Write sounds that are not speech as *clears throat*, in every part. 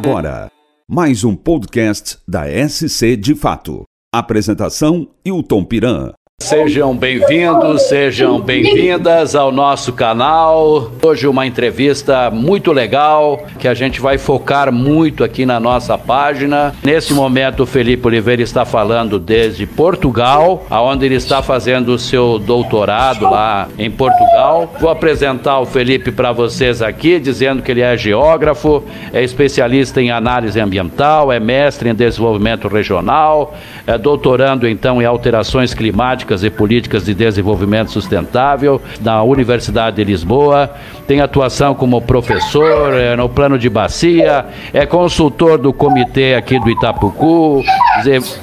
agora, mais um podcast da SC de Fato. Apresentação: Hilton Piran. Sejam bem-vindos, sejam bem-vindas ao nosso canal. Hoje uma entrevista muito legal que a gente vai focar muito aqui na nossa página. Nesse momento o Felipe Oliveira está falando desde Portugal, aonde ele está fazendo o seu doutorado lá em Portugal. Vou apresentar o Felipe para vocês aqui, dizendo que ele é geógrafo, é especialista em análise ambiental, é mestre em desenvolvimento regional, é doutorando então em alterações climáticas e políticas de desenvolvimento sustentável da Universidade de Lisboa, tem atuação como professor é, no plano de bacia, é consultor do comitê aqui do Itapucu,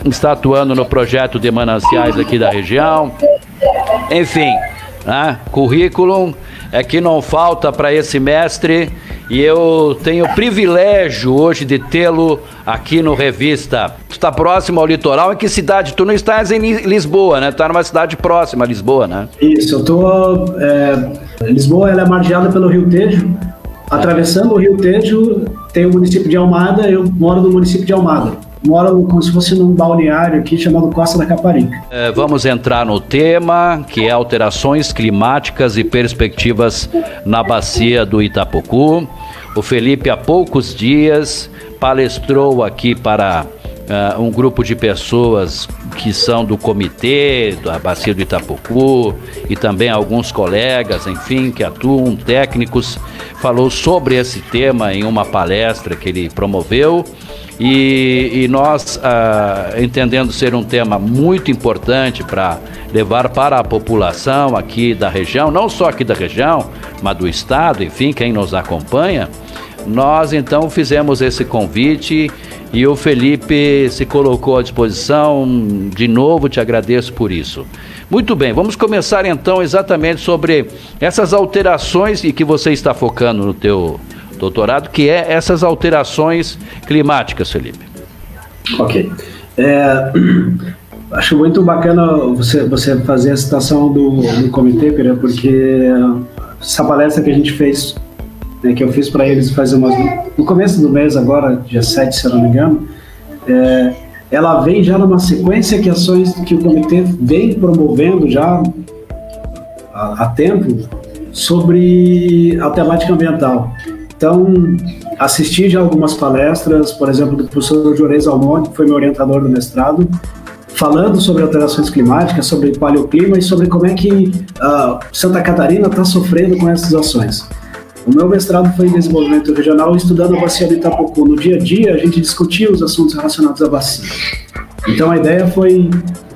está atuando no projeto de mananciais aqui da região. Enfim, né, currículo é que não falta para esse mestre e eu tenho o privilégio hoje de tê-lo aqui no Revista. Tu está próximo ao litoral, em que cidade? Tu não estás em Lisboa, né? Tu está numa cidade próxima a Lisboa, né? Isso, eu tô... É, Lisboa ela é margeada pelo Rio Tejo. Atravessando o Rio Tejo tem o município de Almada, eu moro no município de Almada moro como se fosse num balneário aqui chamado Costa da Caparica. É, vamos entrar no tema que é alterações climáticas e perspectivas na bacia do Itapocu. O Felipe há poucos dias palestrou aqui para uh, um grupo de pessoas que são do comitê da bacia do Itapocu e também alguns colegas, enfim, que atuam, técnicos, falou sobre esse tema em uma palestra que ele promoveu. E, e nós, ah, entendendo ser um tema muito importante para levar para a população aqui da região, não só aqui da região, mas do estado, enfim, quem nos acompanha, nós então fizemos esse convite e o Felipe se colocou à disposição. De novo, te agradeço por isso. Muito bem, vamos começar então exatamente sobre essas alterações e que você está focando no teu doutorado, que é essas alterações climáticas, Felipe. Ok. É, *clears throat* acho muito bacana você, você fazer a citação do, do comitê, porque essa palestra que a gente fez, né, que eu fiz para eles fazer umas, no começo do mês, agora, dia 7, se eu não me engano, é, ela vem já numa sequência de ações que o comitê vem promovendo já há, há tempo sobre a temática ambiental. Então, assisti já algumas palestras, por exemplo, do professor Juarez Almonte, que foi meu orientador do mestrado, falando sobre alterações climáticas, sobre paleoclima e sobre como é que uh, Santa Catarina está sofrendo com essas ações. O meu mestrado foi em desenvolvimento regional, estudando a bacia do Itapocu. No dia a dia, a gente discutia os assuntos relacionados à bacia. Então, a ideia foi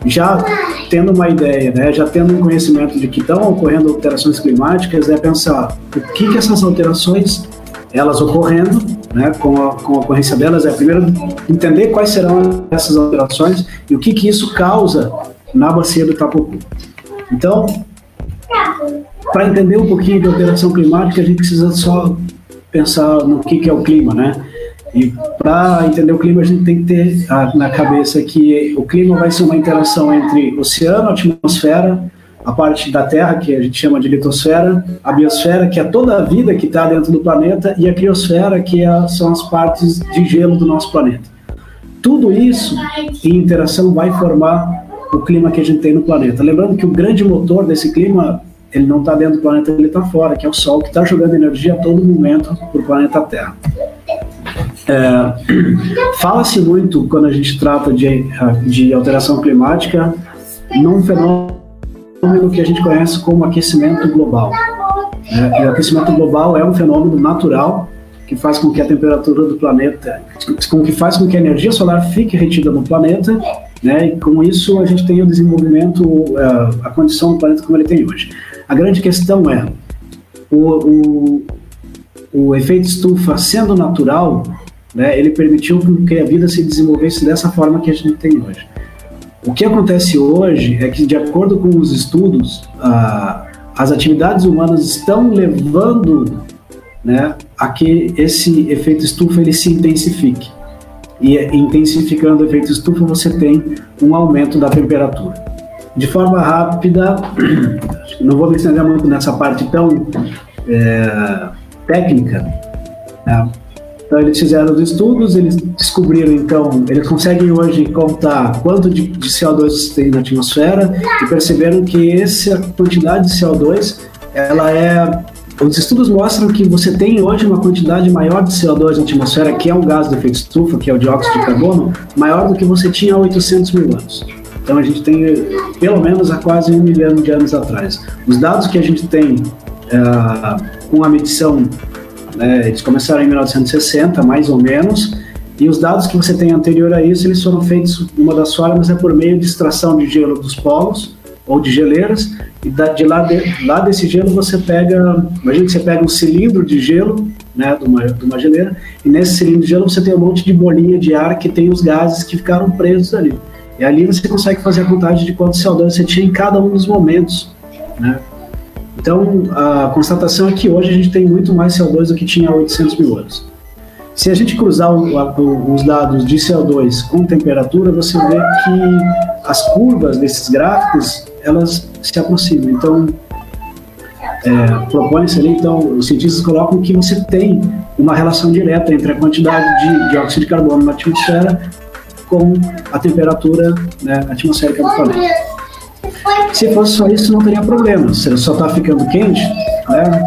já tendo uma ideia, né, já tendo um conhecimento de que estão ocorrendo alterações climáticas, é pensar o que, que essas alterações elas ocorrendo, né, com, a, com a ocorrência delas, é primeiro entender quais serão essas alterações e o que, que isso causa na bacia do Itapocu. Então, para entender um pouquinho de alteração climática, a gente precisa só pensar no que, que é o clima, né? E para entender o clima, a gente tem que ter na cabeça que o clima vai ser uma interação entre oceano, atmosfera, a parte da Terra, que a gente chama de litosfera, a biosfera, que é toda a vida que está dentro do planeta, e a criosfera, que é, são as partes de gelo do nosso planeta. Tudo isso em interação vai formar o clima que a gente tem no planeta. Lembrando que o grande motor desse clima, ele não está dentro do planeta, ele está fora, que é o Sol, que está jogando energia a todo momento para o planeta Terra. É, Fala-se muito, quando a gente trata de, de alteração climática, num fenômeno que a gente conhece como aquecimento global. É, o aquecimento global é um fenômeno natural que faz com que a temperatura do planeta, com que faz com que a energia solar fique retida no planeta, né? E com isso a gente tem o desenvolvimento, é, a condição do planeta como ele tem hoje. A grande questão é o, o, o efeito estufa sendo natural, né? Ele permitiu que a vida se desenvolvesse dessa forma que a gente tem hoje. O que acontece hoje é que, de acordo com os estudos, as atividades humanas estão levando né, a que esse efeito estufa ele se intensifique. E intensificando o efeito estufa, você tem um aumento da temperatura. De forma rápida, *clears throat* não vou me estender muito nessa parte tão é, técnica, né, Então eles fizeram os estudos, eles descobriram então, eles conseguem hoje contar quanto de, de CO2 tem na atmosfera e perceberam que essa quantidade de CO2, ela é os estudos mostram que você tem hoje uma quantidade maior de CO2 na atmosfera, que é o gás do efeito estufa, que é o dióxido de carbono, maior do que você tinha há 800 mil anos. Então a gente tem pelo menos há quase um milhão de anos atrás. Os dados que a gente tem uh, com a medição, né, eles começaram em 1960, mais ou menos, e os dados que você tem anterior a isso, eles foram feitos, uma das formas é por meio de extração de gelo dos polos, ou de geleiras, e de lá, de, lá desse gelo você pega, imagina que você pega um cilindro de gelo, né, de uma, de uma geleira, e nesse cilindro de gelo você tem um monte de bolinha de ar que tem os gases que ficaram presos ali. E ali você consegue fazer a contagem de quanto CO2 você tinha em cada um dos momentos, né? Então, a constatação é que hoje a gente tem muito mais CO2 do que tinha há 800 mil anos. Se a gente cruzar o, o, os dados de CO2 com temperatura, você vê que as curvas desses gráficos elas se aproximam. Então, é, propõe-se ali, então, os cientistas colocam que você tem uma relação direta entre a quantidade de dióxido de carbono na atmosfera com a temperatura né, atmosférica do planeta. Se fosse só isso, não teria problema. Se só está ficando quente, né,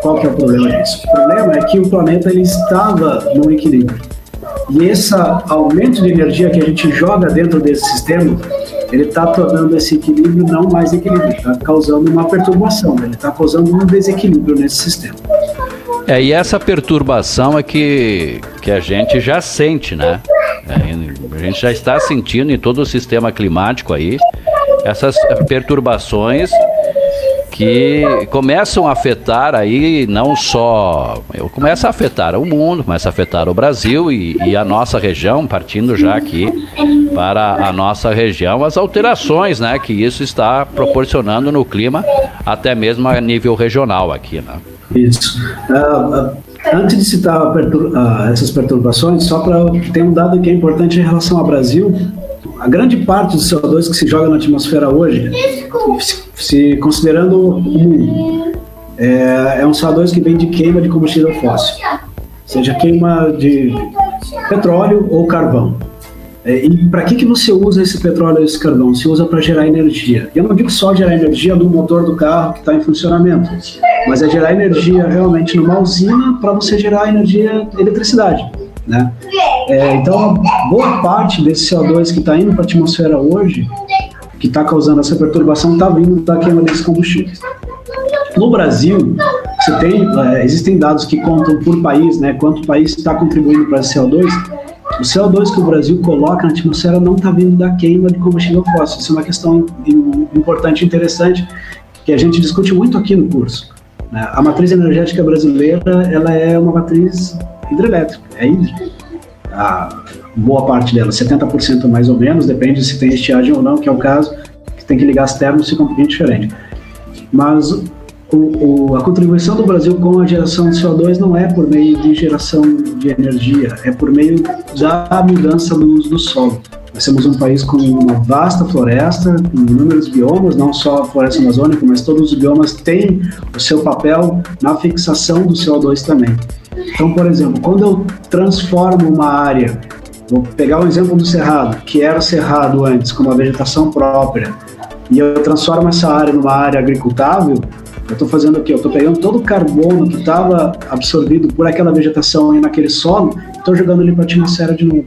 qual que é o problema disso? O problema é que o planeta ele estava no equilíbrio. E esse aumento de energia que a gente joga dentro desse sistema ele está tornando esse equilíbrio não mais equilíbrio, está causando uma perturbação, ele está causando um desequilíbrio nesse sistema. É, e essa perturbação é que, que a gente já sente, né? É, a gente já está sentindo em todo o sistema climático aí essas perturbações que começam a afetar aí não só começa a afetar o mundo, começa a afetar o Brasil e, e, a nossa região, partindo já aqui para a nossa região, as alterações, né, que isso está proporcionando no clima, até mesmo a nível regional aqui, né? Isso. Uh, antes de citar pertur uh, essas perturbações, só para ter um dado que é importante em relação ao Brasil, a grande parte do CO2 que se joga na atmosfera hoje, se, se considerando o mundo, é, é, um CO2 que vem de queima de combustível fóssil, seja queima de petróleo ou carvão. É, e para que, que você usa esse petróleo ou esse carvão? Se usa para gerar energia. E eu não digo só gerar energia no motor do carro que está em funcionamento, mas é gerar energia realmente numa usina para você gerar energia, eletricidade. Né? É, então, boa parte desse CO2 que está indo para a atmosfera hoje, que está causando essa perturbação, está vindo da queima desses combustíveis. No Brasil, você tem, é, existem dados que contam por país, né, quanto o país está contribuindo para esse CO2. O CO2 que o Brasil coloca na atmosfera não está vindo da queima de combustível fóssil. Isso é uma questão importante e interessante que a gente discute muito aqui no curso. Né? A matriz energética brasileira ela é uma matriz hidrelétrica, é hídrica. A boa parte dela, 70% mais ou menos, depende se tem estiagem ou não, que é o caso, que tem que ligar as termos fica um pouquinho diferente. Mas o, o, a contribuição do Brasil com a geração de CO2 não é por meio de geração de energia, é por meio da mudança do uso do solo. Nós temos um país com uma vasta floresta, com inúmeros biomas, não só a floresta amazônica, mas todos os biomas têm o seu papel na fixação do CO2 também. Então, por exemplo, quando eu transformo uma área, vou pegar o exemplo do cerrado, que era cerrado antes com uma vegetação própria, e eu transformo essa área numa área agricultável, eu estou fazendo o quê? Eu estou pegando todo o carbono que estava absorvido por aquela vegetação e naquele solo, estou jogando ele para a atmosfera de novo.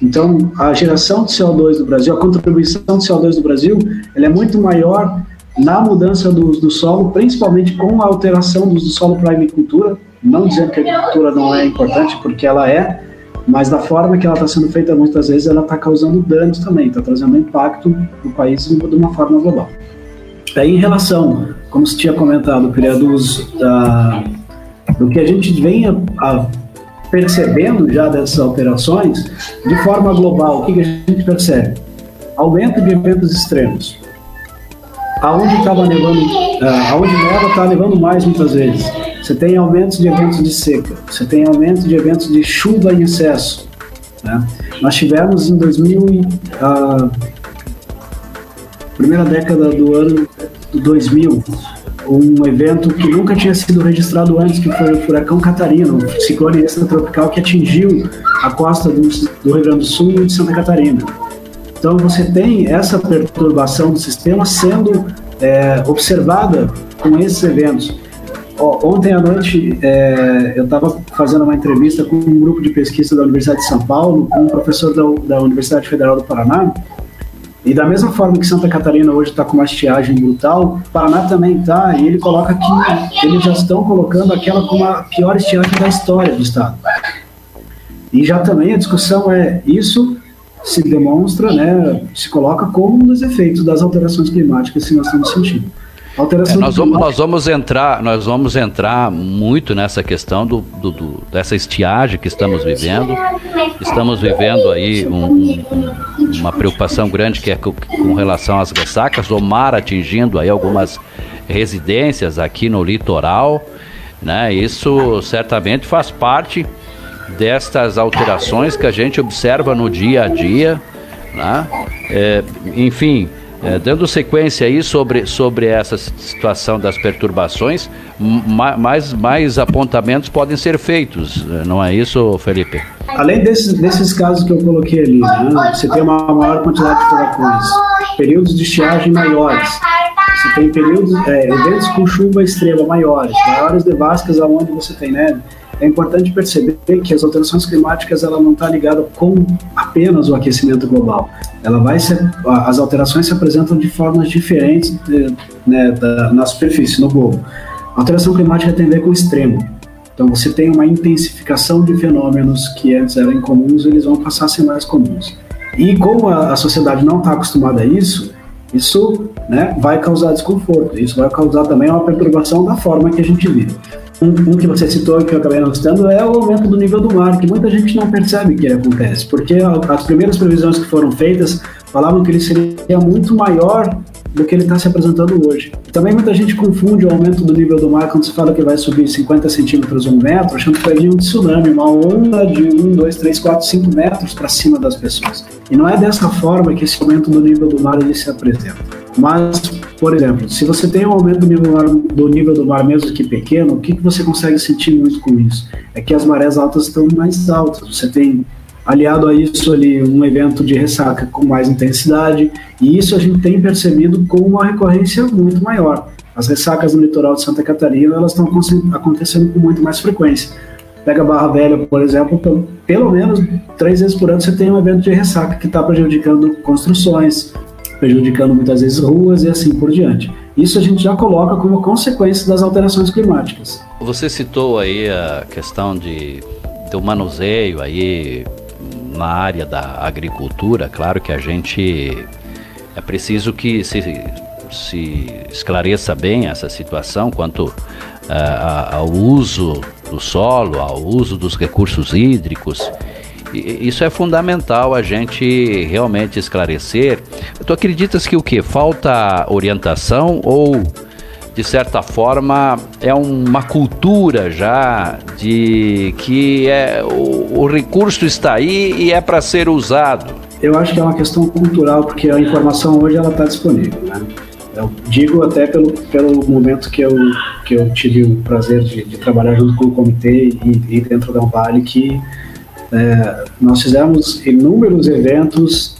Então, a geração de CO2 do Brasil, a contribuição de CO2 do Brasil, ela é muito maior na mudança do, do solo, principalmente com a alteração do, do solo para a agricultura. Não dizendo que a agricultura não é importante, porque ela é, mas da forma que ela está sendo feita, muitas vezes ela está causando danos também, está trazendo impacto no país de uma forma global. Aí, em relação, como se tinha comentado, criados da, do que a gente vem a, a percebendo já dessas alterações, de forma global, o que, que a gente percebe? Aumento de eventos extremos. Aonde estava nevando, uh, aonde neva está nevando mais muitas vezes. Você tem aumentos de eventos de seca, você tem aumento de eventos de chuva em excesso. Né? Nós tivemos em 2000, uh, ah, primeira década do ano 2000, um evento que nunca tinha sido registrado antes, que foi o furacão Catarina, um ciclone extratropical que atingiu a costa do, do Rio Grande do Sul e de Santa Catarina. Então você tem essa perturbação do sistema sendo é, observada com esses eventos. Ontem à noite é, eu estava fazendo uma entrevista com um grupo de pesquisa da Universidade de São Paulo, com um professor da, da Universidade Federal do Paraná, e da mesma forma que Santa Catarina hoje está com uma estiagem brutal, Paraná também está, e ele coloca que eles já estão colocando aquela como a pior estiagem da história do estado. E já também a discussão é isso se demonstra, né, se coloca como um dos efeitos das alterações climáticas que nós estamos sentindo. É, nós, vamos, nós, vamos, entrar, nós vamos entrar muito nessa questão do, do, do, dessa estiagem que estamos vivendo. Estamos vivendo aí um, uma preocupação grande que é com, com relação às ressacas, o mar atingindo aí algumas residências aqui no litoral, né? Isso certamente faz parte destas alterações que a gente observa no dia a dia, né? É, enfim, é, dando sequência aí sobre, sobre essa situação das perturbações, mais, mais apontamentos podem ser feitos, é, não é isso, Felipe? Além desses, desses casos que eu coloquei ali, né, você tem uma maior quantidade de furacões, períodos de estiagem maiores, você tem períodos, é, eventos com chuva extrema maiores, maiores devascas aonde você tem neve. Né, é importante perceber que as alterações climáticas ela não está ligada com apenas o aquecimento global. Ela vai ser, as alterações se apresentam de formas diferentes de, né, da, na superfície, no globo. A alteração climática tem a ver com o extremo. Então você tem uma intensificação de fenômenos que antes eram incomuns, eles vão passar a ser mais comuns. E como a, a sociedade não está acostumada a isso, isso né, vai causar desconforto. Isso vai causar também uma perturbação da forma que a gente vive. Um, um, que você citou que eu acabei não citando é o aumento do nível do mar, que muita gente não percebe que acontece, porque as primeiras previsões que foram feitas falavam que ele seria muito maior do que ele está se apresentando hoje. Também muita gente confunde o aumento do nível do mar quando se fala que vai subir 50 centímetros, um metro, achando que vai vir um tsunami, uma onda de 1, 2, 3, 4, 5 metros para cima das pessoas. E não é dessa forma que esse aumento do nível do mar ele se apresenta. Mas, por exemplo, se você tem um aumento do nível do mar, nível do mar mesmo que pequeno, o que, que você consegue sentir muito com isso? É que as marés altas estão mais altas. Você tem aliado a isso ali um evento de ressaca com mais intensidade, e isso a gente tem percebido com uma recorrência muito maior. As ressacas no litoral de Santa Catarina elas estão acontecendo com muito mais frequência. Pega Barra Velha, por exemplo, pelo, pelo menos três vezes por ano você tem um evento de ressaca que está prejudicando construções, prejudicando muitas vezes ruas e assim por diante. Isso a gente já coloca como consequência das alterações climáticas. Você citou aí a questão de do manuseio aí na área da agricultura, claro que a gente é preciso que se, se esclareça bem essa situação quanto uh, ao uso do solo, ao uso dos recursos hídricos isso é fundamental a gente realmente esclarecer. Tu acreditas que o que? Falta orientação ou, de certa forma, é uma cultura já de que é, o, o recurso está aí e é para ser usado? Eu acho que é uma questão cultural, porque a informação hoje ela está disponível. Né? Eu digo até pelo, pelo momento que eu, que eu tive o prazer de, de trabalhar junto com o comitê e, e dentro da Vale que é, nós fizemos inúmeros eventos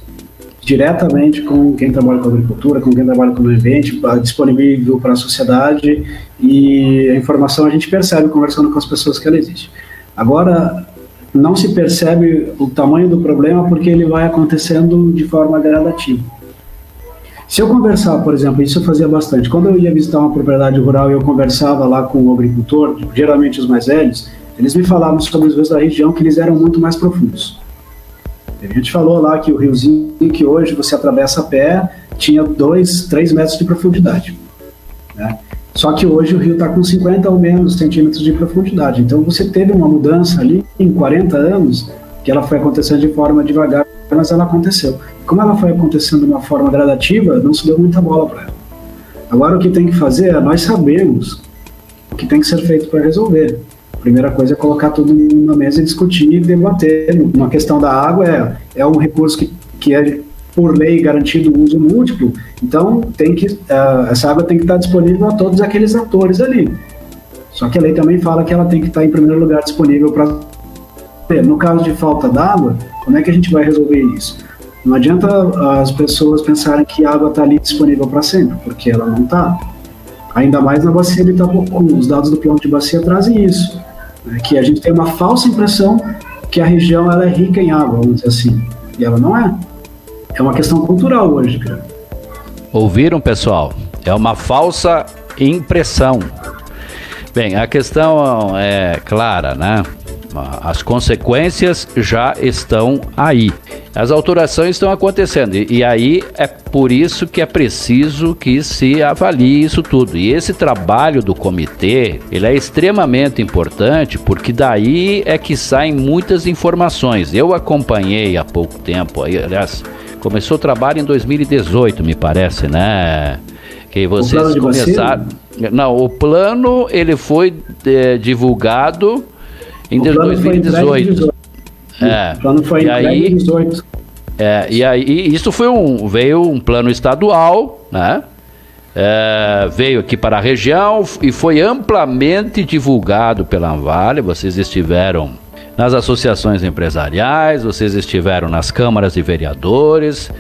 diretamente com quem trabalha com agricultura, com quem trabalha com o ambiente, disponível para a sociedade e a informação a gente percebe conversando com as pessoas que ela existe. Agora, não se percebe o tamanho do problema porque ele vai acontecendo de forma gradativa. Se eu conversar, por exemplo, isso eu fazia bastante. Quando eu ia visitar uma propriedade rural e eu conversava lá com o agricultor, geralmente os mais velhos, eles me falavam sobre os rios da região que eles eram muito mais profundos. A gente falou lá que o riozinho que hoje você atravessa a pé tinha 2, 3 metros de profundidade. Né? Só que hoje o rio está com 50 ou menos centímetros de profundidade. Então você teve uma mudança ali em 40 anos, que ela foi acontecendo de forma devagar, mas ela aconteceu. Como ela foi acontecendo de uma forma gradativa, não se deu muita bola para ela. Agora o que tem que fazer é nós sabemos o que tem que ser feito para resolver primeira coisa é colocar tudo na mesa e discutir e debater. Uma questão da água é, é um recurso que, que é por lei garantido uso múltiplo, então tem que uh, essa água tem que estar disponível a todos aqueles atores ali. Só que a lei também fala que ela tem que estar em primeiro lugar disponível para no caso de falta d'água, como é que a gente vai resolver isso? Não adianta as pessoas pensarem que a água está ali disponível para sempre, porque ela não está. Ainda mais na bacia de Itapucu. Os dados do plano de bacia trazem isso. Né? Que a gente tem uma falsa impressão que a região ela é rica em água, vamos dizer assim. E ela não é. É uma questão cultural hoje, cara. Ouviram, pessoal? É uma falsa impressão. Bem, a questão é clara, né? As consequências já estão aí. As alterações estão acontecendo e aí é por isso que é preciso que se avalie isso tudo. E esse trabalho do comitê, ele é extremamente importante porque daí é que saem muitas informações. Eu acompanhei há pouco tempo, aliás, começou o trabalho em 2018, me parece, né? Que vocês começaram. Não, o plano ele foi é, divulgado em o 2018. É. O plano foi e aí, em 2018. É, e aí isso foi um veio um plano estadual, né? É, veio aqui para a região e foi amplamente divulgado pela Anvale. Vocês estiveram nas associações empresariais, vocês estiveram nas câmaras de vereadores,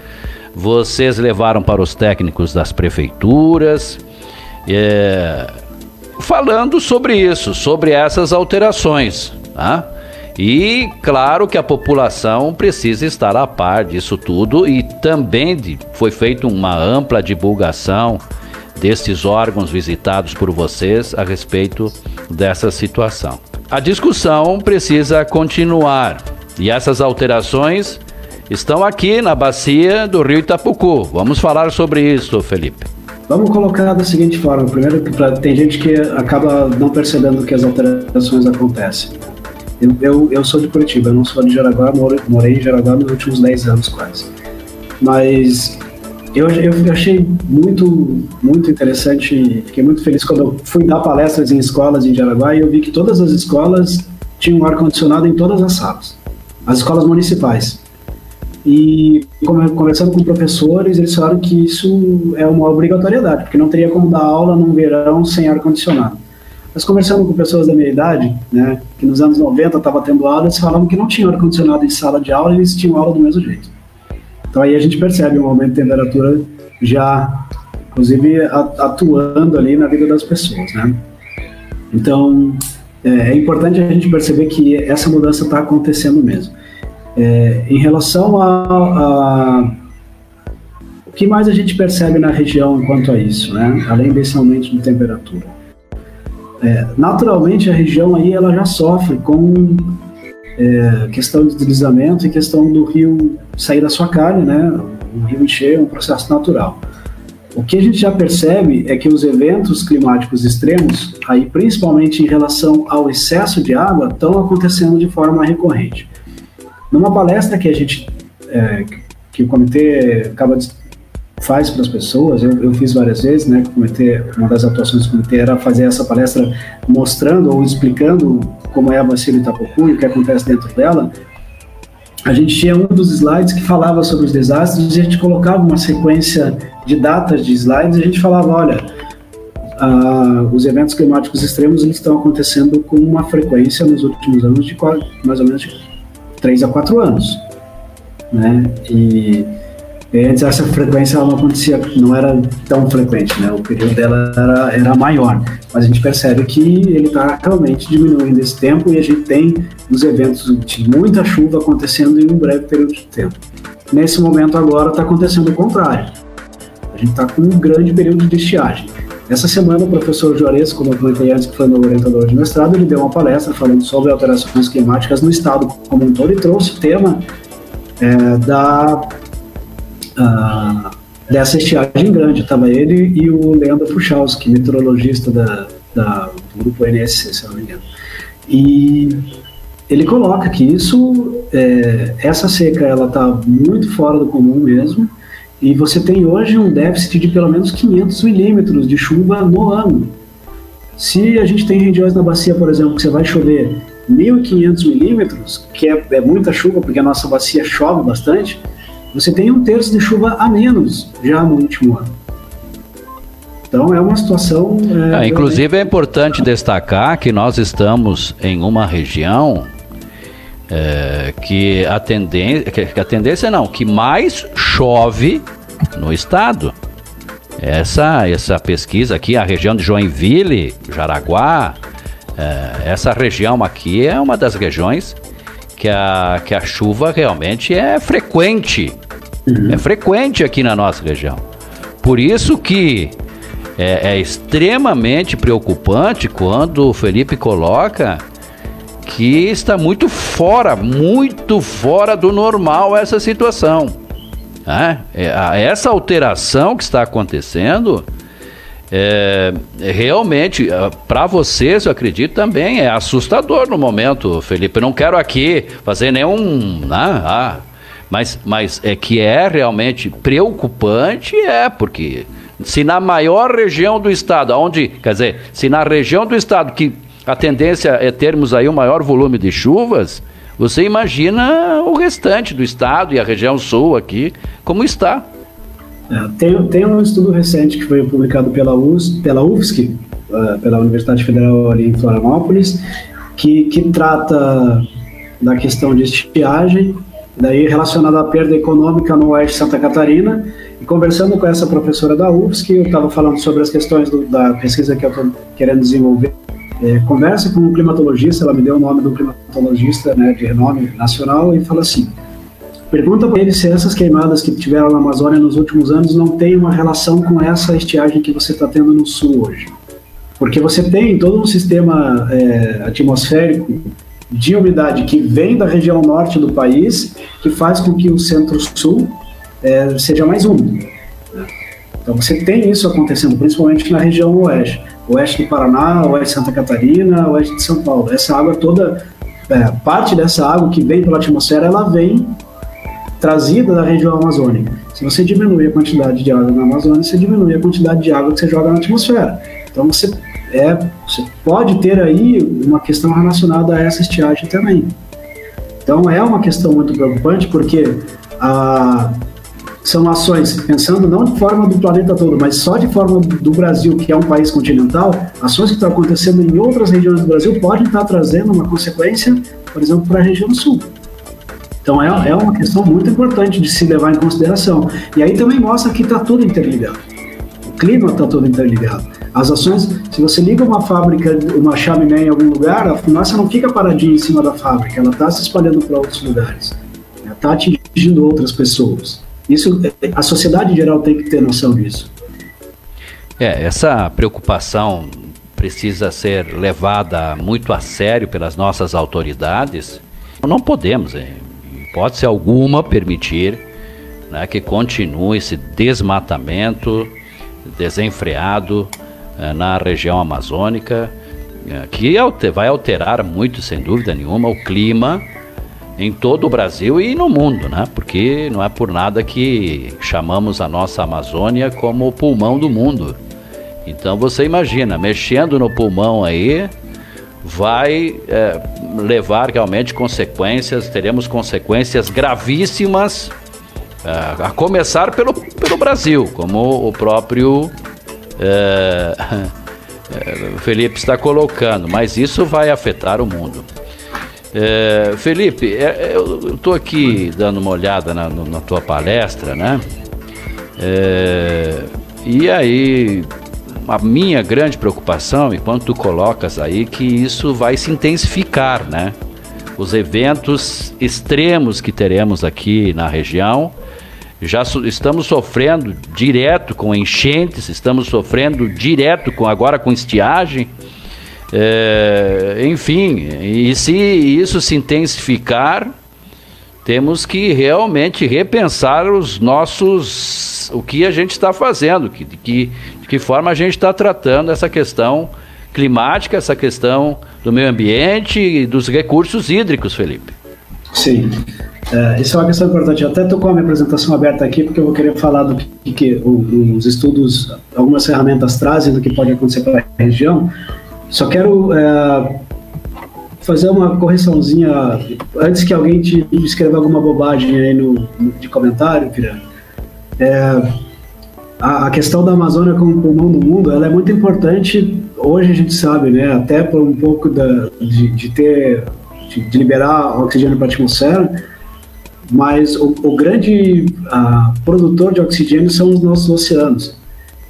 vocês levaram para os técnicos das prefeituras. É, falando sobre isso, sobre essas alterações. Tá? E claro que a população precisa estar a par disso tudo e também de, foi feita uma ampla divulgação desses órgãos visitados por vocês a respeito dessa situação. A discussão precisa continuar e essas alterações estão aqui na bacia do Rio Itapucu. Vamos falar sobre isso, Felipe. Vamos colocar da seguinte forma: primeiro, tem gente que acaba não percebendo que as alterações acontecem. Eu, eu, eu sou de Curitiba, eu não sou de Jaraguá, moro, morei em Jaraguá nos últimos 10 anos quase. Mas eu, eu achei muito, muito interessante, fiquei muito feliz quando eu fui dar palestras em escolas em Jaraguá e eu vi que todas as escolas tinham ar-condicionado em todas as salas, as escolas municipais. E conversando com professores, eles falaram que isso é uma obrigatoriedade, porque não teria como dar aula num verão sem ar-condicionado. Mas conversando com pessoas da minha idade, né, que nos anos 90 estava tendo aula, eles falavam que não tinha ar-condicionado em sala de aula e eles tinham aula do mesmo jeito. Então aí a gente percebe um aumento de temperatura já, inclusive, atuando ali na vida das pessoas, né? Então é, é importante a gente perceber que essa mudança está acontecendo mesmo. É, em relação a, a, o que mais a gente percebe na região quanto a isso, né? Além desse aumento de temperatura. É, naturalmente a região aí ela já sofre com é, questão de deslizamento e questão do rio sair da sua carne, né? O rio encher é um processo natural. O que a gente já percebe é que os eventos climáticos extremos, aí principalmente em relação ao excesso de água, estão acontecendo de forma recorrente. Numa palestra que a gente, é, que o comitê acaba faz para as pessoas. Eu, eu, fiz várias vezes, né? Comitê, uma das atuações do comitê era fazer essa palestra mostrando ou explicando como é a do Itapocu e o que acontece dentro dela. A gente tinha um dos slides que falava sobre os desastres e a gente colocava uma sequência de datas de slides e a gente falava, olha, os eventos climáticos extremos eles estão acontecendo com uma frequência nos últimos anos de mais ou menos de 3 a 4 anos, né? E Antes essa frequência ela não acontecia, não era tão frequente, né? O período dela era, era maior. Mas a gente percebe que ele está realmente diminuindo esse tempo e a gente tem os eventos de muita chuva acontecendo em um breve período de tempo. Nesse momento agora está acontecendo o contrário. A gente está com um grande período de estiagem. Essa semana o professor Juarez, como eu comentei antes, que foi meu orientador de mestrado, ele deu uma palestra falando sobre alterações climáticas no estado como um todo e trouxe o tema é, da dessa estiagem grande. Estava ele e o Leandro Puchalski, meteorologista da, da, do grupo NSC, se não me engano. E ele coloca que isso, é, essa seca, ela está muito fora do comum mesmo, e você tem hoje um déficit de pelo menos 500 milímetros de chuva no ano. Se a gente tem regiões na bacia, por exemplo, que você vai chover 1.500 milímetros, que é, é muita chuva, porque a nossa bacia chove bastante, você tem um terço de chuva a menos já no último ano. Então é uma situação. É, inclusive é importante destacar que nós estamos em uma região é, que, a tendência, que a tendência não, que mais chove no estado. Essa, essa pesquisa aqui, a região de Joinville, Jaraguá, é, essa região aqui é uma das regiões que a, que a chuva realmente é frequente. Uhum. É frequente aqui na nossa região. Por isso que é, é extremamente preocupante quando o Felipe coloca que está muito fora, muito fora do normal essa situação. É, é essa alteração que está acontecendo é, realmente, é, para vocês, eu acredito também, é assustador no momento, Felipe. Eu não quero aqui fazer nenhum. Né, ah, mas, mas é que é realmente preocupante, é, porque se na maior região do estado, onde, quer dizer, se na região do estado que a tendência é termos aí um maior volume de chuvas, você imagina o restante do estado e a região sul aqui, como está. É, tem, tem um estudo recente que foi publicado pela, US, pela UFSC, uh, pela Universidade Federal ali em Florianópolis, que, que trata da questão de estiagem, daí relacionada à perda econômica no oeste de Santa Catarina, e conversando com essa professora da UFSC, eu estava falando sobre as questões do, da pesquisa que eu estou querendo desenvolver. É, conversa com um climatologista, ela me deu o nome do climatologista né, de renome nacional e fala assim: pergunta para ele se essas queimadas que tiveram na Amazônia nos últimos anos não têm uma relação com essa estiagem que você está tendo no sul hoje. Porque você tem todo um sistema é, atmosférico de umidade que vem da região norte do país, que faz com que o centro-sul é, seja mais úmido. Então você tem isso acontecendo, principalmente na região oeste, oeste do Paraná, oeste de Santa Catarina, oeste de São Paulo. Essa água toda, é, parte dessa água que vem pela atmosfera, ela vem trazida da região amazônica. Se você diminui a quantidade de água na Amazônia, você diminui a quantidade de água que você joga na atmosfera. Então você é, você pode ter aí uma questão relacionada a essa estiagem também. Então é uma questão muito preocupante porque a são ações, pensando não de forma do planeta todo, mas só de forma do Brasil, que é um país continental, ações que estão acontecendo em outras regiões do Brasil podem estar trazendo uma consequência, por exemplo, para a região sul. Então é, é uma questão muito importante de se levar em consideração. E aí também mostra que está tudo interligado. O clima está todo interligado. As ações, se você liga uma fábrica, uma chaminé em algum lugar, a fumaça não fica paradinha em cima da fábrica, ela está se espalhando para outros lugares. Está atingindo outras pessoas. Isso, a sociedade em geral tem que ter noção disso. É, essa preocupação precisa ser levada muito a sério pelas nossas autoridades. Não podemos, em hipótese alguma, permitir né, que continue esse desmatamento desenfreado eh, na região amazônica, eh, que vai alterar muito, sem dúvida nenhuma, o clima em todo o Brasil e no mundo, né? Porque não é por nada que chamamos a nossa Amazônia como o pulmão do mundo. Então você imagina, mexendo no pulmão aí, vai é, levar realmente consequências, teremos consequências gravíssimas, é, a começar pelo, pelo Brasil, como o próprio é, *laughs* é Felipe está colocando, mas isso vai afetar o mundo. É, Felipe, é, eu estou aqui dando uma olhada na, na tua palestra, né? E aí, a minha grande preocupação, enquanto tu colocas aí, que isso vai se intensificar, né? Os eventos extremos que teremos aqui na região, já so, estamos sofrendo direto com enchentes, estamos sofrendo direto com agora com estiagem. É, enfim, e se isso se intensificar, temos que realmente repensar os nossos, o que a gente está fazendo, que, que, de que forma a gente está tratando essa questão climática, essa questão do meio ambiente e dos recursos hídricos, Felipe. Sim, é, isso é uma questão importante. Eu até estou com a minha apresentação aberta aqui, porque eu vou querer falar do que, que os estudos, algumas ferramentas trazem do que pode acontecer para a região, só quero é, fazer uma correçãozinha antes que alguém te escreva alguma bobagem aí no, no de comentário, Pirani. É, a, a, questão da Amazônia como pulmão do mundo, ela é muito importante. Hoje a gente sabe, né? Até por um pouco da, de, de ter de, de liberar oxigênio para a atmosfera, mas o, o grande uh, produtor de oxigênio são os nossos oceanos.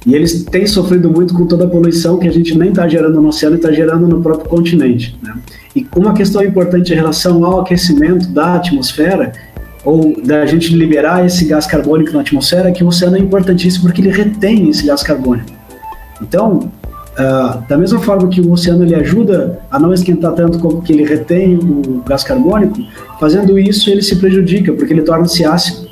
E eles têm sofrido muito com toda a poluição que a gente nem está gerando no oceano está gerando no próprio continente. Né? E uma questão importante em relação ao aquecimento da atmosfera, ou da gente liberar esse gás carbônico na atmosfera, é que o oceano é importantíssimo porque ele retém esse gás carbônico. Então, Uh, da mesma forma que o oceano ele ajuda a não esquentar tanto como que ele retém o gás carbônico, fazendo isso ele se prejudica porque ele torna-se ácido.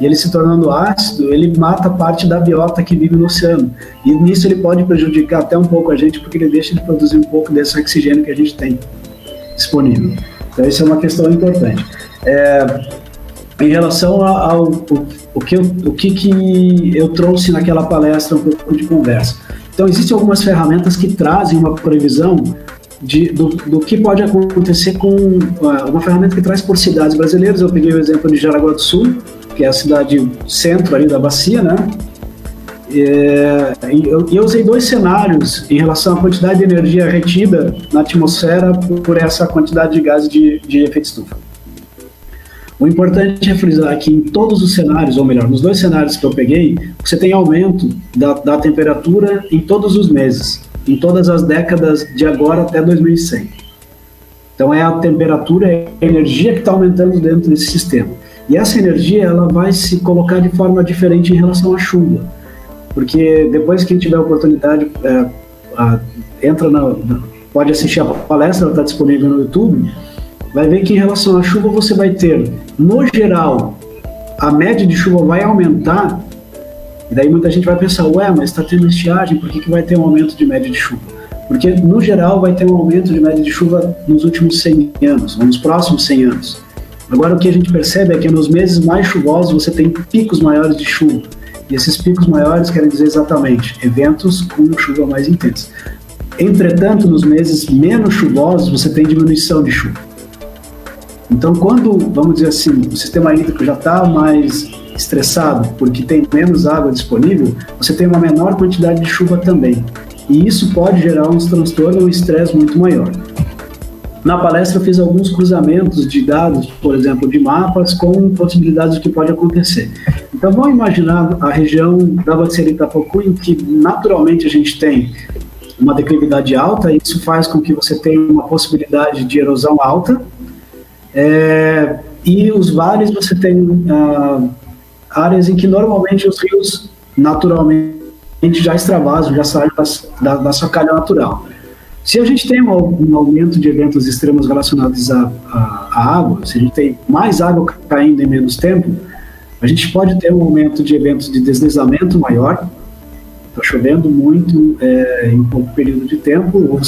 E ele se tornando ácido, ele mata parte da biota que vive no oceano. E nisso ele pode prejudicar até um pouco a gente porque ele deixa de produzir um pouco desse oxigênio que a gente tem disponível. Então isso é uma questão importante. É, em relação ao, ao o, que eu, o que, que eu trouxe naquela palestra um pouco de conversa então, existem algumas ferramentas que trazem uma previsão de, do, do, que pode acontecer com uh, uma ferramenta que traz por cidades brasileiras. Eu peguei o exemplo de Jaraguá do Sul, que é a cidade centro ali da bacia, né? É, eu, eu, usei dois cenários em relação à quantidade de energia retida na atmosfera por essa quantidade de gases de, de efeito estufa. O importante é frisar que em todos os cenários, ou melhor, nos dois cenários que eu peguei, você tem aumento da, da temperatura em todos os meses, em todas as décadas de agora até 2100. Então é a temperatura, é a energia que está aumentando dentro desse sistema. E essa energia ela vai se colocar de forma diferente em relação à chuva, porque depois que tiver oportunidade, é, a, entra na, pode assistir a palestra, ela está disponível no YouTube vai ver que em relação à chuva você vai ter, no geral, a média de chuva vai aumentar, e daí muita gente vai pensar, ué, mas está tendo estiagem, por que, que vai ter um aumento de média de chuva? Porque, no geral, vai ter um aumento de média de chuva nos últimos 100 anos, ou nos próximos 100 anos. Agora, o que a gente percebe é que nos meses mais chuvosos você tem picos maiores de chuva. E esses picos maiores querem dizer exatamente eventos com chuva mais intensa. Entretanto, nos meses menos chuvosos você tem diminuição de chuva. Então, quando, vamos dizer assim, o sistema hídrico já está mais estressado porque tem menos água disponível, você tem uma menor quantidade de chuva também. E isso pode gerar um transtorno ou um estresse muito maior. Na palestra eu fiz alguns cruzamentos de dados, por exemplo, de mapas com possibilidades do que pode acontecer. Então vamos imaginar a região da Bacia Itapocu em que naturalmente a gente tem uma declividade alta, e isso faz com que você tenha uma possibilidade de erosão alta, é, e os vales você tem ah, áreas em que normalmente os rios naturalmente já extravasam, já saem da, da sua calha natural. Se a gente tem um, um aumento de eventos extremos relacionados à, água, se a gente tem mais água caindo em menos tempo, a gente pode ter um aumento de eventos de deslizamento maior. Está chovendo muito é, em pouco período de tempo,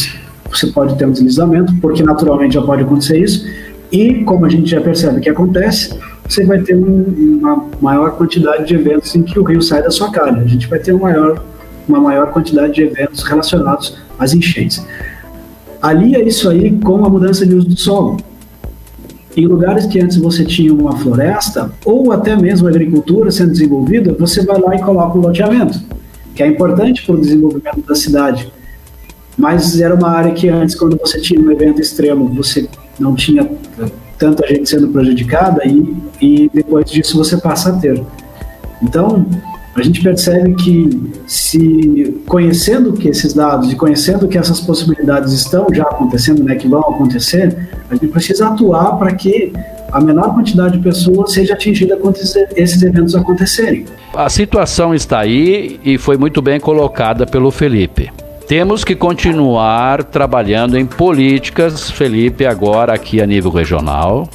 você pode ter um deslizamento, porque naturalmente já pode acontecer isso. E, como a gente já percebe que acontece, você vai ter um, uma maior quantidade de eventos em que o rio sai da sua calha. A gente vai ter uma maior, uma maior quantidade de eventos relacionados às enchentes. Alia isso aí com a mudança de uso do solo. Em lugares que antes você tinha uma floresta, ou até mesmo agricultura sendo desenvolvida, você vai lá e coloca um loteamento, que é importante para o desenvolvimento da cidade. Mas era uma área que antes, quando você tinha um evento extremo, você não tinha tanta gente sendo prejudicada e, e depois disso você passa a ter. Então, a gente percebe que se conhecendo que esses dados e conhecendo que essas possibilidades estão já acontecendo, né, que vão acontecer, a gente precisa atuar para que a menor quantidade de pessoas seja atingida quando esses eventos acontecerem. A situação está aí e foi muito bem colocada pelo Felipe. Temos que continuar trabalhando em políticas, Felipe, agora aqui a nível regional.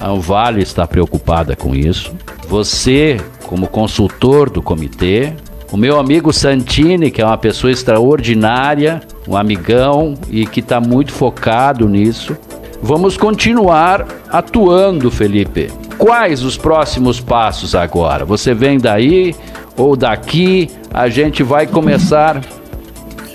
A Vale está preocupada com isso. Você, como consultor do comitê, o meu amigo Santini, que é uma pessoa extraordinária, um amigão e que está muito focado nisso. Vamos continuar atuando, Felipe. Quais os próximos passos agora? Você vem daí ou daqui? A gente vai começar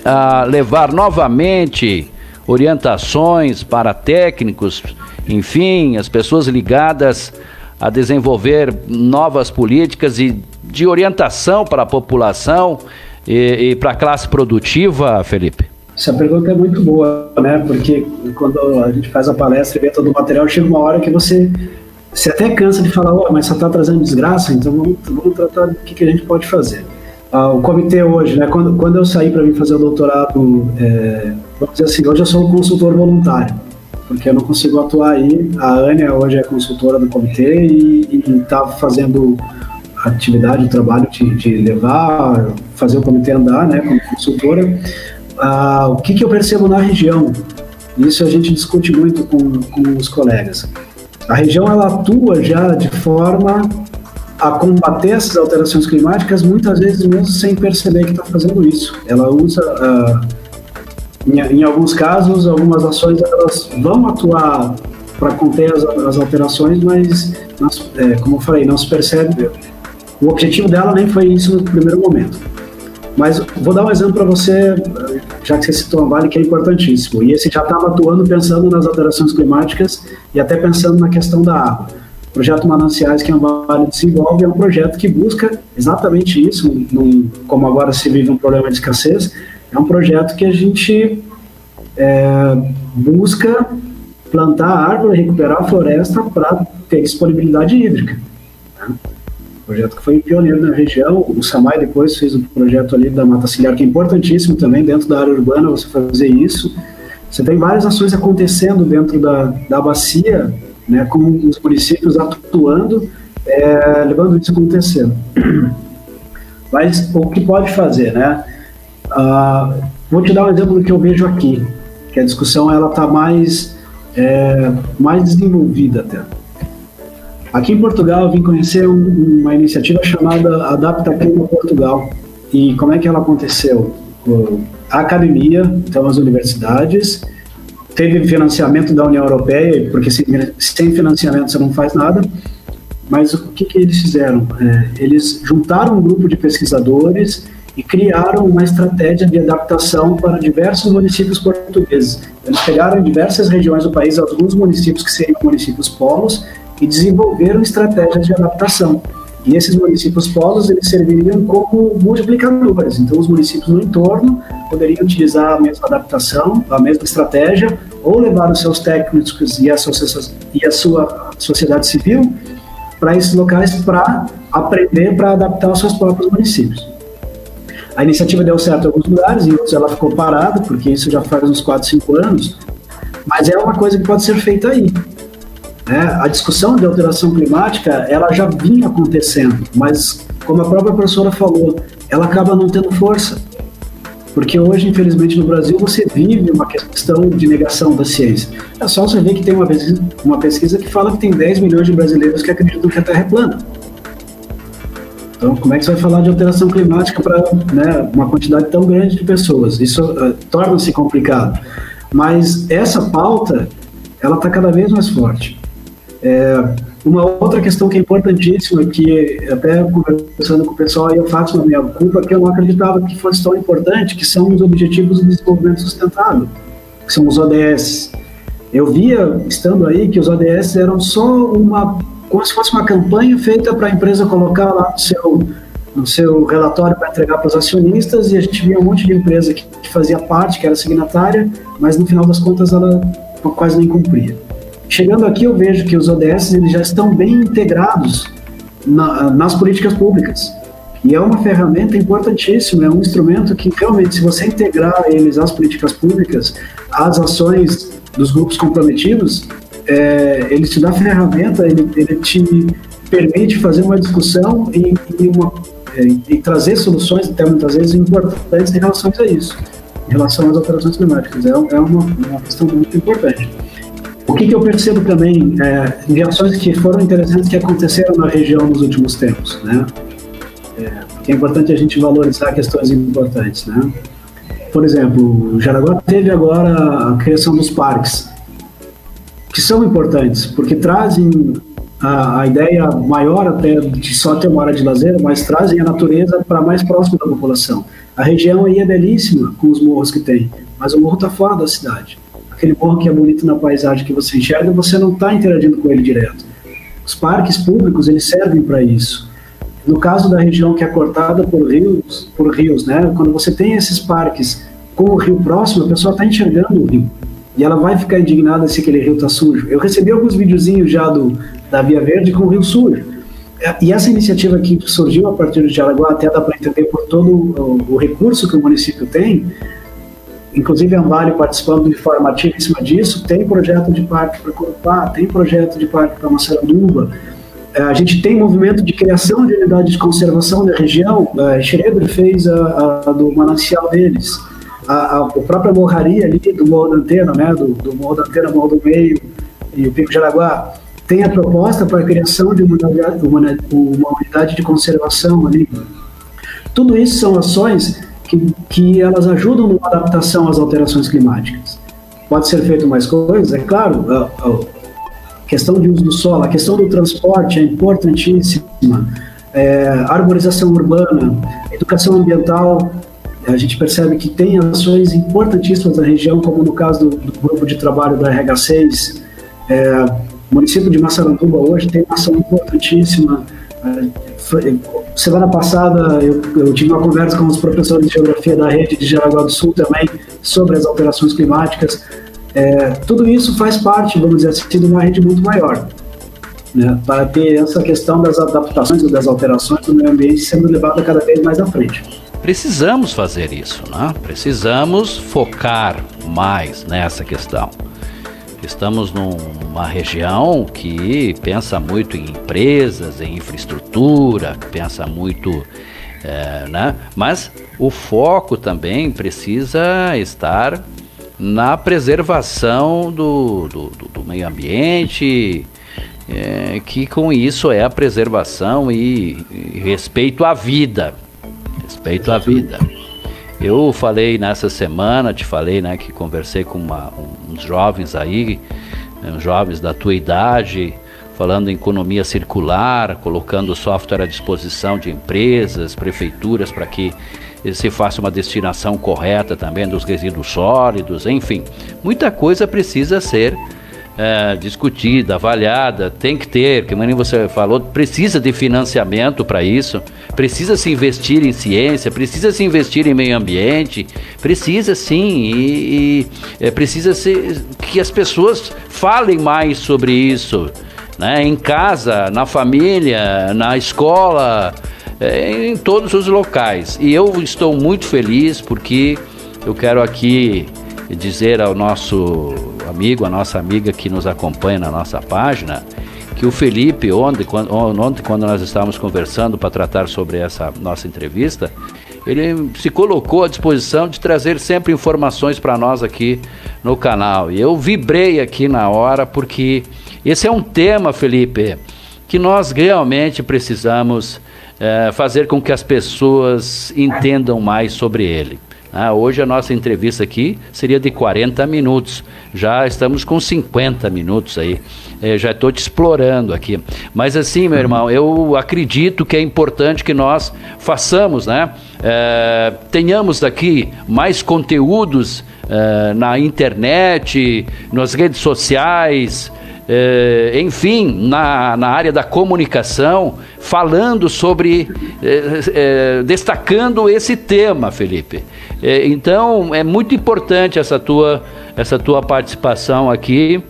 a levar novamente orientações para técnicos, enfim, as pessoas ligadas a desenvolver novas políticas e de orientação para a população e, e para a classe produtiva, Felipe? Essa pergunta é muito boa, né? Porque quando a gente faz a palestra e vê todo o material, chega uma hora que você, você até cansa de falar, mas só está trazendo desgraça, então vamos, vamos tratar do que, que a gente pode fazer. Ah, o comitê hoje, né? Quando, quando eu saí para vir fazer o doutorado, é, vamos dizer assim, hoje eu sou um consultor voluntário, porque eu não consigo atuar aí. A Ania hoje é consultora do comitê e está fazendo atividade, o trabalho de, de, levar, fazer o comitê andar, né, como consultora. Ah, o que, que eu percebo na região? Isso a gente discute muito com, com os colegas. A região ela atua já de forma a combater essas alterações climáticas, muitas vezes mesmo sem perceber que está fazendo isso. Ela usa, ah, em, em, alguns casos, algumas ações elas vão atuar para conter as, as, alterações, mas, é, como eu falei, não se percebe o objetivo dela nem foi isso no primeiro momento. Mas vou dar um exemplo para você, já que você citou a Vale, que é importantíssimo. E esse já estava atuando pensando nas alterações climáticas e até pensando na questão da água. O projeto Mananciais, que a Vale desenvolve, é um projeto que busca exatamente isso, num, como agora se vive um problema de escassez, é um projeto que a gente é, busca plantar árvore, recuperar a floresta para ter disponibilidade hídrica. Né? projeto que foi pioneiro na região. O SAMAI depois fez o projeto ali da Mata Ciliar, que é importantíssimo também dentro da área urbana você fazer isso. Você tem várias ações acontecendo dentro da, da bacia, né, com os municípios atuando, é, levando isso acontecendo. Mas o que pode fazer, né? Ah, vou te dar um exemplo do que eu vejo aqui, que a discussão ela está mais, é, mais desenvolvida até. Aqui em Portugal eu vim conhecer um, uma iniciativa chamada Adapta Clima Portugal. E como é que ela aconteceu? A academia, então as universidades, teve financiamento da União Europeia, porque sem, sem financiamento você não faz nada. Mas o que, que eles fizeram? É, eles juntaram um grupo de pesquisadores e criaram uma estratégia de adaptação para diversos municípios portugueses. Eles pegaram em diversas regiões do país alguns municípios que seriam municípios polos e desenvolveram estratégias de adaptação. E esses municípios polos eles serviriam como multiplicadores. Então, os municípios no entorno poderiam utilizar a mesma adaptação, a mesma estratégia, ou levar os seus técnicos e a, e a sua sociedade civil para esses locais para aprender, para adaptar os seus próprios municípios. A iniciativa deu certo em alguns lugares, em outros ela ficou parada, porque isso já faz uns 4, 5 anos, mas é uma coisa que pode ser feita aí. Né? A discussão de alteração climática ela já vinha acontecendo, mas como a própria professora falou, ela acaba não tendo força. Porque hoje, infelizmente, no Brasil, você vive uma questão de negação da ciência. É só você ver que tem uma pesquisa, uma pesquisa que fala que tem 10 milhões de brasileiros que acreditam que a Terra é plana. Então, como é que você vai falar de alteração climática para né, uma quantidade tão grande de pessoas? Isso uh, torna-se complicado. Mas essa pauta, ela está cada vez mais forte. É, uma outra questão que é importantíssima, que até conversando com o pessoal, eu faço na minha culpa, que eu não acreditava que fosse tão importante, que são os Objetivos de Desenvolvimento Sustentável, que são os ODS. Eu via, estando aí, que os ODS eram só uma, como se fosse uma campanha feita para a empresa colocar lá no seu, no seu relatório para entregar para os acionistas, e a gente via um monte de empresa que, que fazia parte, que era signatária, mas no final das contas ela quase nem cumpria. Chegando aqui, eu vejo que os ODS eles já estão bem integrados na, nas políticas públicas. E é uma ferramenta importantíssima, é um instrumento que realmente, se você integrar eles às políticas públicas, às ações dos grupos comprometidos, é, ele te dá ferramenta, ele, ele te permite fazer uma discussão e, e, uma, é, e trazer soluções, até muitas vezes, importantes em relação a isso, em relação às alterações climáticas. É, é uma, uma questão muito importante. O que, que eu percebo também é, em ações que foram interessantes que aconteceram na região nos últimos tempos, né? É, é importante a gente valorizar questões importantes, né? Por exemplo, Jaraguá teve agora a criação dos parques, que são importantes, porque trazem a, a, ideia maior até de só ter uma área de lazer, mas trazem a natureza para mais próximo da população. A região aí é belíssima com os morros que tem, mas o morro está fora da cidade. aquele morro que é bonito na paisagem que você enxerga, você não está interagindo com ele direto. Os parques públicos, eles servem para isso. No caso da região que é cortada por rios, por rios, né? Quando você tem esses parques com o rio próximo, a pessoa está enxergando o rio. E ela vai ficar indignada se aquele rio está sujo. Eu recebi alguns videozinhos já do, da Via Verde com o rio sujo. É, e essa iniciativa que surgiu a partir de Jaraguá, até dá para entender por todo o, o, recurso que o município tem, inclusive a Ambale participando de forma ativa em cima disso, tem projeto de parque para Corupá, tem projeto de parque para Massaranduba, é, a gente tem movimento de criação de unidades de conservação da região, a Schroeder fez a, a, do manancial deles, a, a, a própria morraria ali do Morro da Antena, né, do, do Morro da Antena, Morro do Meio e o Pico de Jaraguá, tem a proposta para a criação de uma, uma, uma unidade de conservação ali. Tudo isso são ações que, que elas ajudam na adaptação às alterações climáticas. Pode ser feito mais coisas, é claro, a, a questão de uso do solo, a questão do transporte é importantíssima, é, arborização urbana, educação ambiental, a gente percebe que tem ações importantíssimas na região, como no caso do, do grupo de trabalho da RH6, é, o município de Massaranduba hoje tem uma ação importantíssima. Semana passada eu, eu, tive uma conversa com os professores de geografia da rede de Jaraguá do Sul também sobre as alterações climáticas. É, tudo isso faz parte, vamos dizer assim, de uma rede muito maior, né, para ter essa questão das adaptações ou das alterações do meio ambiente sendo levada cada vez mais à frente. Precisamos fazer isso, né? precisamos focar mais nessa questão. Estamos numa região que pensa muito em empresas, em infraestrutura, pensa muito. É, né? Mas o foco também precisa estar na preservação do, do, do, meio ambiente, é, que com isso é a preservação e, e respeito à vida. Respeito à vida. Eu falei nessa semana, te falei, né, que conversei com uma, uns jovens aí, né, uns jovens da tua idade, falando em economia circular, colocando software à disposição de empresas, prefeituras, para que se faça uma destinação correta também dos resíduos sólidos, enfim, muita coisa precisa ser é, discutida, avaliada, tem que ter, que nem você falou, precisa de financiamento para isso, precisa se investir em ciência, precisa se investir em meio ambiente, precisa sim, e, e é, precisa ser, que as pessoas falem mais sobre isso, né? em casa, na família, na escola, é, em todos os locais. E eu estou muito feliz porque eu quero aqui dizer ao nosso amigo, a nossa amiga que nos acompanha na nossa página, que o Felipe, ontem, quando, ontem, quando nós estávamos conversando para tratar sobre essa nossa entrevista, ele se colocou à disposição de trazer sempre informações para nós aqui no canal. E eu vibrei aqui na hora, porque esse é um tema, Felipe, que nós realmente precisamos é, fazer com que as pessoas entendam mais sobre ele. Ah, hoje a nossa entrevista aqui seria de 40 minutos. Já estamos com 50 minutos aí. É, já estou te explorando aqui. Mas assim, meu irmão, eu acredito que é importante que nós façamos, né? É, tenhamos daqui mais conteúdos é, na internet, nas redes sociais, eh, enfim, na, na área da comunicação, falando sobre, eh, eh, destacando esse tema, Felipe. Então, é muito importante essa tua, essa tua participação aqui.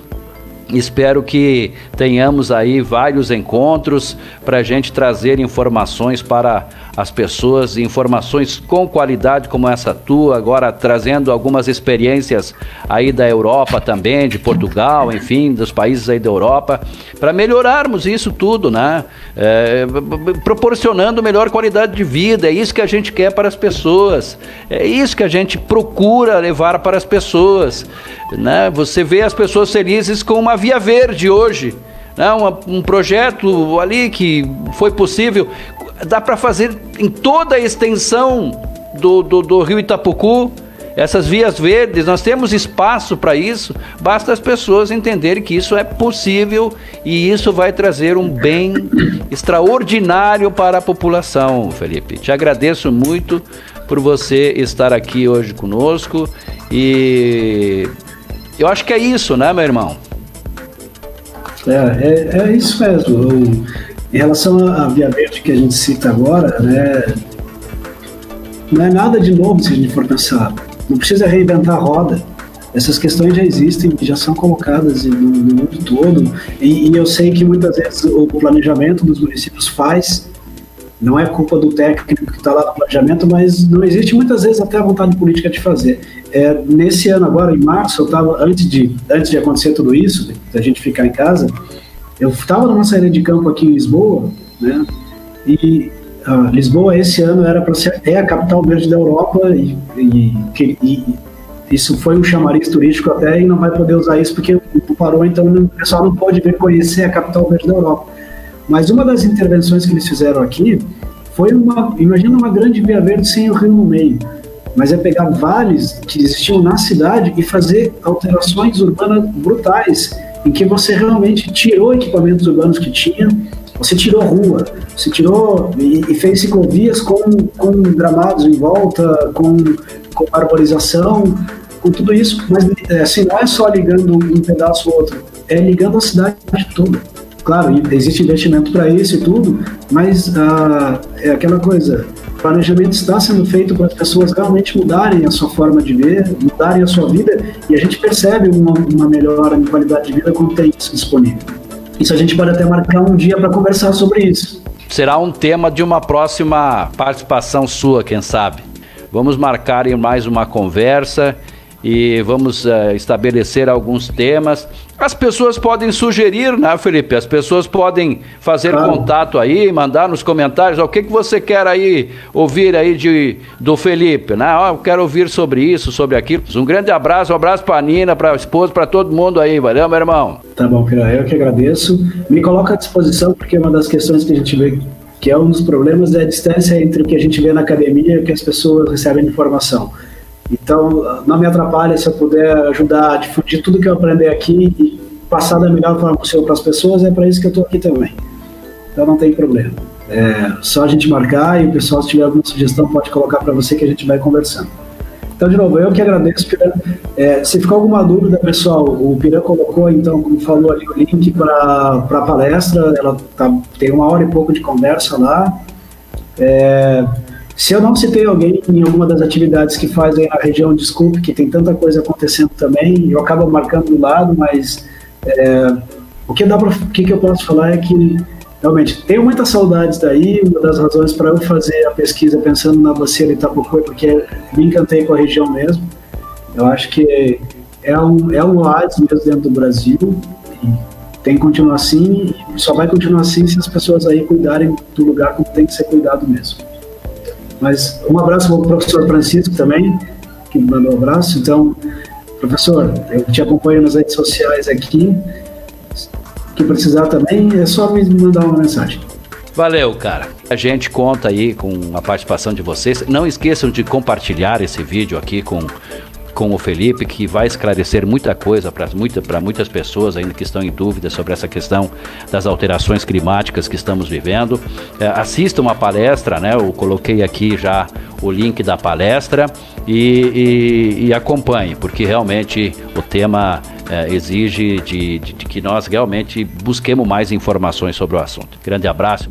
Espero que tenhamos aí vários encontros para a gente trazer informações para as pessoas, informações com qualidade como essa tua, agora trazendo algumas experiências aí da Europa também, de Portugal, enfim, dos países aí da Europa, para melhorarmos isso tudo, né? É, proporcionando melhor qualidade de vida, é isso que a gente quer para as pessoas, é isso que a gente procura levar para as pessoas, né? Você vê as pessoas felizes com uma via verde hoje. Né? Um, projeto ali que foi possível dá para fazer em toda a extensão do, do, do rio Itapucu, essas vias verdes, nós temos espaço para isso, basta as pessoas entenderem que isso é possível e isso vai trazer um bem extraordinário para a população, Felipe. Te agradeço muito por você estar aqui hoje conosco e Eu acho que é isso, né, meu irmão? É, é, é isso mesmo. em relação à Via Verde que a gente cita agora, né, não é nada de novo se a gente for pensar. Não precisa reinventar a roda. Essas questões já existem, já são colocadas no, no mundo todo. E, e, eu sei que muitas vezes o planejamento dos municípios faz, não é culpa do técnico que está lá no planejamento, mas não existe muitas vezes até a vontade política de fazer. É, nesse ano agora, em março, eu estava, antes de, antes de acontecer tudo isso, da gente ficar em casa, eu estava numa saída de campo aqui em Lisboa, né? E uh, Lisboa esse ano era para ser é a capital verde da Europa e, e, e, isso foi um chamariz turístico até e não vai poder usar isso porque parou, então o pessoal não pode vir conhecer a capital verde da Europa. Mas uma das intervenções que eles fizeram aqui foi uma, imagina uma grande via verde sem o rio no meio, mas é pegar vales que existiam na cidade e fazer alterações urbanas brutais em que você realmente tirou equipamentos urbanos que tinha, você tirou rua, você tirou e, e fez ciclovias com, com gramados em volta, com, com arborização, com tudo isso, mas é, assim, não é só ligando um pedaço ou outro, é ligando a cidade toda. Claro, existe investimento para isso e tudo, mas ah, é aquela coisa, o planejamento está sendo feito para as pessoas realmente mudarem a sua forma de ver, mudarem a sua vida, e a gente percebe uma, uma melhora em qualidade de vida quando tem isso disponível. Isso a gente pode até marcar um dia para conversar sobre isso. Será um tema de uma próxima participação sua, quem sabe. Vamos marcar mais uma conversa e vamos uh, estabelecer alguns temas. As pessoas podem sugerir, né, Felipe? As pessoas podem fazer claro. contato aí, mandar nos comentários o que, que você quer aí ouvir aí de, do Felipe, né? Oh, eu quero ouvir sobre isso, sobre aquilo. Um grande abraço, um abraço para a Nina, para a esposa, para todo mundo aí, valeu, meu irmão? Tá bom, Pira, eu que agradeço. Me coloca à disposição, porque uma das questões que a gente vê que é um dos problemas é a distância entre o que a gente vê na academia e o que as pessoas recebem de informação. Então, não me atrapalha se eu puder ajudar a difundir tudo que eu aprendi aqui e passar da melhor forma possível para as pessoas, é para isso que eu estou aqui também. Então, não tem problema. É só a gente marcar e o pessoal, se tiver alguma sugestão, pode colocar para você que a gente vai conversando. Então, de novo, eu que agradeço, Piran. É, se ficou alguma dúvida, pessoal, o Piran colocou, então, como falou ali, o link para a palestra. Ela tá, tem uma hora e pouco de conversa lá. É, se eu não citei alguém em alguma das atividades que fazem na região, desculpe, que tem tanta coisa acontecendo também, eu acabo marcando do lado, mas é, o que dá para, o que, eu posso falar é que realmente tenho muitas saudades daí. Uma das razões para eu fazer a pesquisa pensando na bacia de Itapucu é porque me encantei com a região mesmo. Eu acho que é um, é um oásis mesmo dentro do Brasil. E tem que continuar assim e só vai continuar assim se as pessoas aí cuidarem do lugar como tem que ser cuidado mesmo. Mas um abraço para o professor Francisco também, que me mandou um abraço. Então, professor, eu te acompanho nas redes sociais aqui. Que precisar também, é só me mandar uma mensagem. Valeu, cara. A gente conta aí com a participação de vocês. Não esqueçam de compartilhar esse vídeo aqui com com o Felipe, que vai esclarecer muita coisa para muita, muitas pessoas ainda que estão em dúvida sobre essa questão das alterações climáticas que estamos vivendo. É, assistam a palestra, né? Eu coloquei aqui já o link da palestra e, e, e acompanhe, porque realmente o tema é, exige de, de, de que nós realmente busquemos mais informações sobre o assunto. Grande abraço.